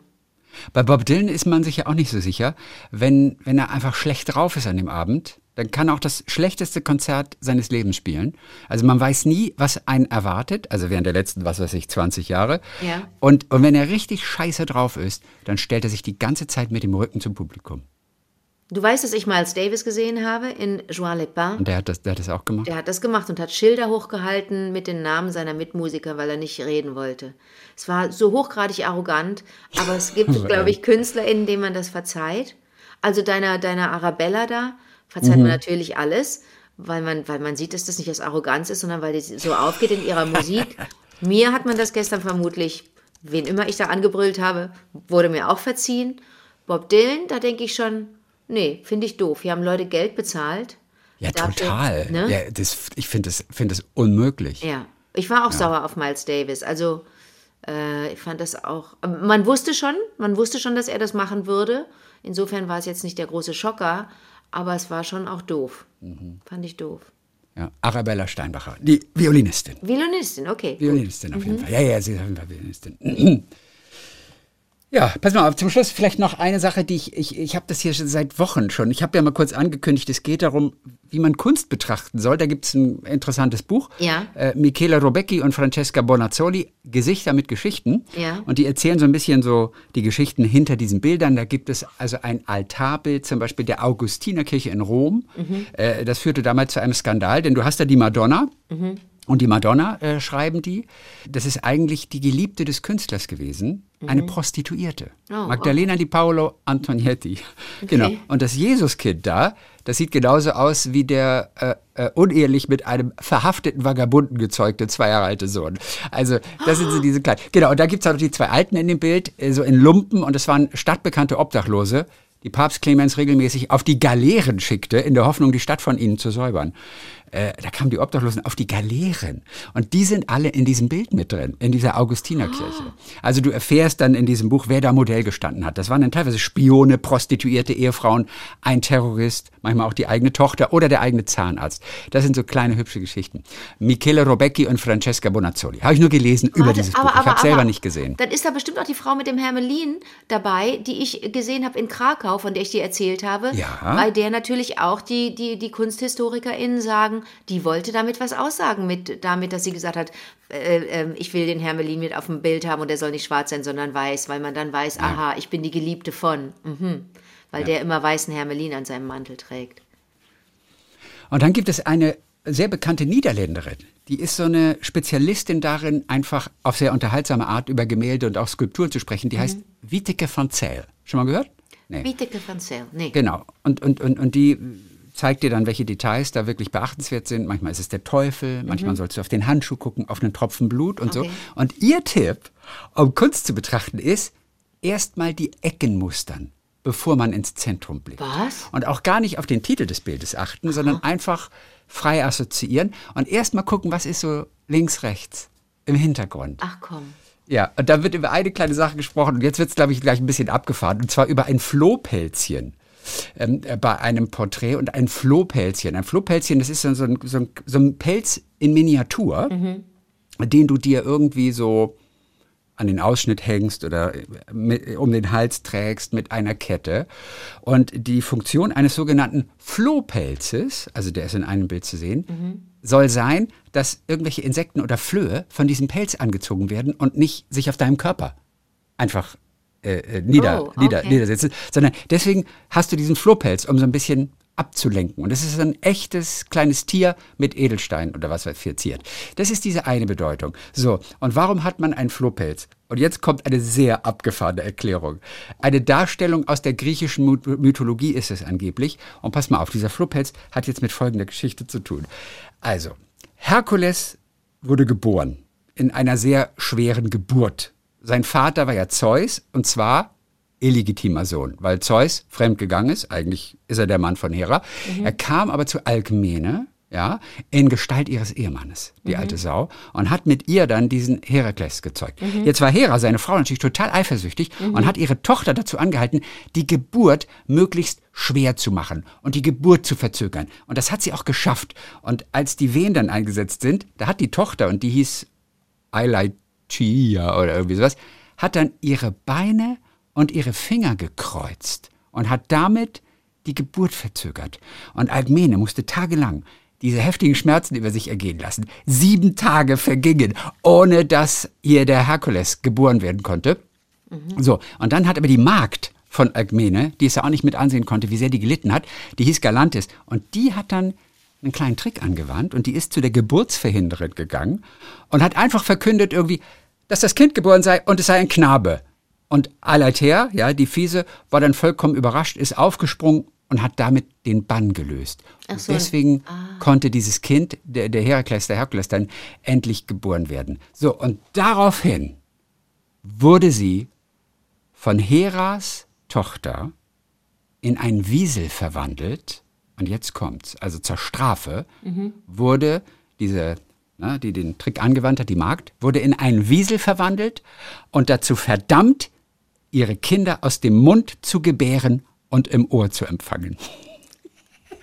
Bei Bob Dylan ist man sich ja auch nicht so sicher. Wenn, wenn er einfach schlecht drauf ist an dem Abend, dann kann er auch das schlechteste Konzert seines Lebens spielen. Also man weiß nie, was einen erwartet, also während der letzten, was weiß ich, 20 Jahre. Ja. Und, und wenn er richtig scheiße drauf ist, dann stellt er sich die ganze Zeit mit dem Rücken zum Publikum. Du weißt, dass ich Miles Davis gesehen habe in Joie-les-Pins. Und der hat das, der hat das auch gemacht. Der hat das gemacht und hat Schilder hochgehalten mit den Namen seiner Mitmusiker, weil er nicht reden wollte. Es war so hochgradig arrogant, aber es gibt, glaube ich, KünstlerInnen, denen man das verzeiht. Also deiner, deiner Arabella da verzeiht man natürlich alles, weil man, weil man sieht, dass das nicht aus Arroganz ist, sondern weil die so aufgeht in ihrer Musik. Mir hat man das gestern vermutlich, wen immer ich da angebrüllt habe, wurde mir auch verziehen. Bob Dylan, da denke ich schon, nee, finde ich doof. Hier haben Leute Geld bezahlt. Ja, dafür, total. ne? Ja, das, ich finde das, find das unmöglich. Ja, ich war auch sauer auf Miles Davis. Also äh, ich fand das auch. Man wusste schon, man wusste schon, dass er das machen würde. Insofern war es jetzt nicht der große Schocker, aber es war schon auch doof. Mhm. Fand ich doof. Ja, Arabella Steinbacher, die Violinistin. Violinistin, okay. Violinistin auf jeden Fall. Ja, ja, sie ist auf jeden Fall Violinistin. Ja, pass mal auf, zum Schluss vielleicht noch eine Sache, die ich, ich, ich habe das hier schon seit Wochen schon. Ich habe ja mal kurz angekündigt, es geht darum, wie man Kunst betrachten soll. Da gibt es ein interessantes Buch. Ja. Äh, Michela Robecki und Francesca Bonazzoli, Gesichter mit Geschichten. Ja. Und die erzählen so ein bisschen so die Geschichten hinter diesen Bildern. Da gibt es also ein Altarbild, zum Beispiel der Augustinerkirche in Rom. Äh, das führte damals zu einem Skandal, denn du hast da die Madonna. Und die Madonna, äh, schreiben die, das ist eigentlich die Geliebte des Künstlers gewesen, eine Prostituierte. Oh, Magdalena di Paolo Antonietti. Genau. Und das Jesuskind da, das sieht genauso aus wie der äh, äh, unehelich mit einem verhafteten Vagabunden gezeugte zwei Jahre alte Sohn. Also, das sind so diese kleinen. Genau, und da gibt es auch noch die zwei Alten in dem Bild, äh, so in Lumpen, und das waren stadtbekannte Obdachlose, die Papst Clemens regelmäßig auf die Galeeren schickte, in der Hoffnung, die Stadt von ihnen zu säubern. Äh, da kamen die Obdachlosen auf die Galeeren. Und die sind alle in diesem Bild mit drin, in dieser Augustinerkirche. Also du erfährst dann in diesem Buch, wer da Modell gestanden hat. Das waren dann teilweise Spione, Prostituierte, Ehefrauen, ein Terrorist, manchmal auch die eigene Tochter oder der eigene Zahnarzt. Das sind so kleine, hübsche Geschichten. Michele Robecki und Francesca Bonazzoli. Habe ich nur gelesen über Warte, dieses aber- Buch. Ich habe selber nicht gesehen. Dann ist da bestimmt auch die Frau mit dem Hermelin dabei, die ich gesehen habe in Krakau, von der ich dir erzählt habe. Ja. Bei der natürlich auch die, die, die KunsthistorikerInnen sagen, die wollte damit was aussagen, mit, damit, dass sie gesagt hat, äh, äh, ich will den Hermelin mit auf dem Bild haben und der soll nicht schwarz sein, sondern weiß, weil man dann weiß, aha, ich bin die Geliebte von. Mhm. Weil der immer weißen Hermelin an seinem Mantel trägt. Und dann gibt es eine sehr bekannte Niederländerin. Die ist so eine Spezialistin darin, einfach auf sehr unterhaltsame Art über Gemälde und auch Skulpturen zu sprechen. Die heißt Wieteke van Zijl. Schon mal gehört? Nee. Wieteke van Zijl. Nee. Genau. Und, und, und, und die zeigt dir dann, welche Details da wirklich beachtenswert sind. Manchmal ist es der Teufel, manchmal sollst du auf den Handschuh gucken, auf einen Tropfen Blut und Okay. so. Und ihr Tipp, um Kunst zu betrachten, ist, erstmal die Ecken mustern, bevor man ins Zentrum blickt. Was? Und auch gar nicht auf den Titel des Bildes achten, sondern einfach frei assoziieren und erstmal gucken, was ist so links, rechts im Hintergrund. Ach komm. Ja, und da wird über eine kleine Sache gesprochen und jetzt wird es, glaube ich, gleich ein bisschen abgefahren. Und zwar über ein Flohpelzchen. Ähm, äh, bei einem Porträt und ein Flohpelzchen. Ein Flohpelzchen, das ist so ein, so ein, so ein Pelz in Miniatur, den du dir irgendwie so an den Ausschnitt hängst oder mit, um den Hals trägst mit einer Kette. Und die Funktion eines sogenannten Flohpelzes, also der ist in einem Bild zu sehen, soll sein, dass irgendwelche Insekten oder Flöhe von diesem Pelz angezogen werden und nicht sich auf deinem Körper einfach äh, äh, nieder, Oh, okay. nieder, niedersetzen, sondern deswegen hast du diesen Flohpelz, um so ein bisschen abzulenken. Und das ist ein echtes kleines Tier mit Edelstein oder was verziert. Das ist diese eine Bedeutung. So, und warum hat man einen Flohpelz? Und jetzt kommt eine sehr abgefahrene Erklärung. Eine Darstellung aus der griechischen Myth- Mythologie ist es angeblich. Und pass mal auf, dieser Flohpelz hat jetzt mit folgender Geschichte zu tun. Also, Herkules wurde geboren in einer sehr schweren Geburt. Sein Vater war ja Zeus und zwar illegitimer Sohn, weil Zeus fremdgegangen ist. Eigentlich ist er der Mann von Hera. Er kam aber zu Alkmene, ja, in Gestalt ihres Ehemannes, die alte Sau, und hat mit ihr dann diesen Herakles gezeugt. Jetzt war Hera, seine Frau, natürlich total eifersüchtig und hat ihre Tochter dazu angehalten, die Geburt möglichst schwer zu machen und die Geburt zu verzögern. Und das hat sie auch geschafft. Und als die Wehen dann eingesetzt sind, da hat die Tochter, und die hieß Eilaichia oder irgendwie sowas, hat dann ihre Beine und ihre Finger gekreuzt und hat damit die Geburt verzögert. Und Alkmene musste tagelang diese heftigen Schmerzen über sich ergehen lassen. Sieben Tage vergingen, ohne dass ihr der Herkules geboren werden konnte. So, und dann hat aber die Magd von Alkmene, die es ja auch nicht mit ansehen konnte, wie sehr die gelitten hat, die hieß Galantis. Und die hat dann einen kleinen Trick angewandt und die ist zu der Geburtsverhinderin gegangen und hat einfach verkündet irgendwie, dass das Kind geboren sei und es sei ein Knabe. Und Alater, ja, die Fiese, war dann vollkommen überrascht, ist aufgesprungen und hat damit den Bann gelöst. Ach Und so. deswegen konnte dieses Kind, der, der Herakles, der Herkules, dann endlich geboren werden. So, und daraufhin wurde sie von Heras Tochter in ein Wiesel verwandelt. Und jetzt kommt's. Also zur Strafe wurde diese, na, die den Trick angewandt hat, die Magd, wurde in einen Wiesel verwandelt und dazu verdammt, ihre Kinder aus dem Mund zu gebären und im Ohr zu empfangen.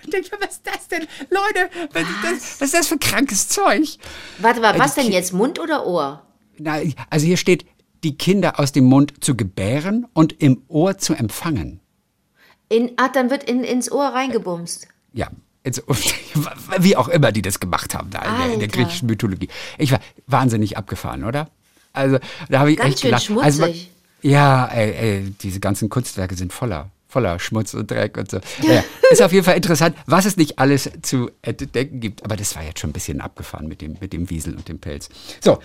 Ich denke, was ist das denn? Leute, was ist das, was ist das für krankes Zeug? Warte mal, Äh, was die denn jetzt? Mund oder Ohr? Na, also hier steht, die Kinder aus dem Mund zu gebären und im Ohr zu empfangen. In, ah, dann wird in, ins Ohr reingebumst. Ja, wie auch immer die das gemacht haben da in der, in der griechischen Mythologie. Ich war wahnsinnig abgefahren, oder? Also da habe ich Ganz echt schön gelacht. Also, schmutzig. ja, ey, ey, diese ganzen Kunstwerke sind voller voller Schmutz und Dreck und so. Naja, ist auf jeden Fall interessant, was es nicht alles zu entdecken gibt. Aber das war jetzt schon ein bisschen abgefahren mit dem, mit dem Wiesel und dem Pelz. So,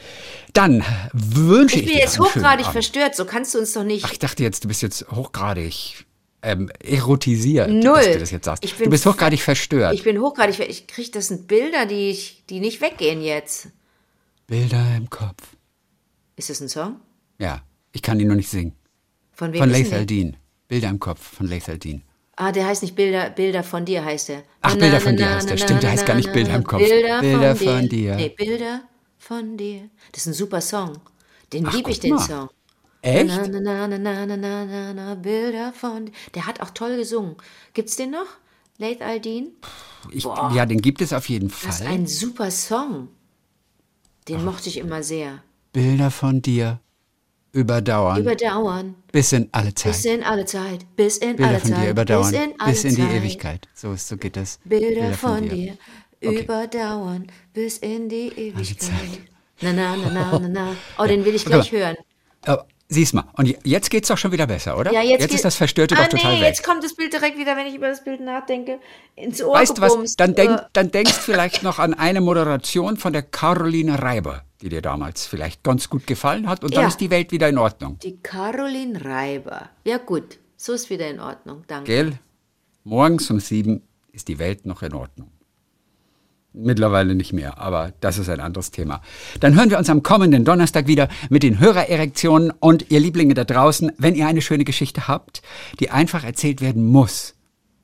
dann wünsche ich, Ich bin dir jetzt hochgradig verstört, so kannst du uns doch nicht. Ach, ich dachte jetzt, du bist jetzt hochgradig ähm, erotisiert, Null. dass du das jetzt sagst. Ich bin du bist hochgradig verstört. Ich bin hochgradig, ver- ich kriege das sind Bilder, die ich, die nicht weggehen jetzt. Bilder im Kopf. Ist das ein Song? Ja, ich kann die noch nicht singen. Von wem Von der? Aldin. Bilder im Kopf von Laith Aldin. Ah, der heißt nicht Bilder, Bilder von dir heißt der. Ach, Bilder von dir heißt der. Stimmt, der heißt gar nicht Bilder im Kopf. Bilder, Bilder von, von dir. dir. Nee, Bilder von dir. Das ist ein super Song. Den liebe ich, den mal. Song. Echt? Na, na, na, na, na, na, na, na, Bilder von. Der hat auch toll gesungen. Gibt's den noch? Late Aldin? Ich, ja, den gibt es auf jeden Fall. Das ist ein super Song. Den Ach, mochte ich immer sehr. Bilder von dir. Überdauern. Überdauern. Bis in alle Zeit. Bis in alle Zeit. Bis in Bilder alle von Zeit. Dir überdauern. Bis in, alle bis in die Zeit. Ewigkeit. So, so geht das. Bilder, Bilder von, von, dir. Okay. Überdauern. Bis in die Ewigkeit. Na, na, na, na, na, na. Oh, den will ich gleich hören. Aber, siehst mal, und jetzt geht's doch schon wieder besser, oder? Ja, jetzt geht- ist das Verstörte ah, doch total nee, weg. jetzt kommt das Bild direkt wieder, wenn ich über das Bild nachdenke, ins Ohr Weißt du was? Dann, denk, Äh, dann denkst vielleicht noch an eine Moderation von der Caroline Reiber, die dir damals vielleicht ganz gut gefallen hat und dann Ja. ist die Welt wieder in Ordnung. die Caroline Reiber. Ja gut, so ist wieder in Ordnung, danke. Gell? Morgens um sieben ist die Welt noch in Ordnung. Mittlerweile nicht mehr, aber das ist ein anderes Thema. Dann hören wir uns am kommenden Donnerstag wieder mit den Hörererektionen und ihr Lieblinge da draußen, wenn ihr eine schöne Geschichte habt, die einfach erzählt werden muss.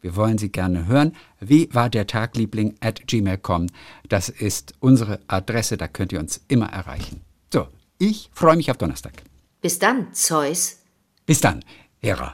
Wir wollen sie gerne hören. Wie war der Tag, Liebling, at gmail.com. Das ist unsere Adresse, da könnt ihr uns immer erreichen. So, Ich freue mich auf Donnerstag. Bis dann, Zeus. Bis dann, Hera.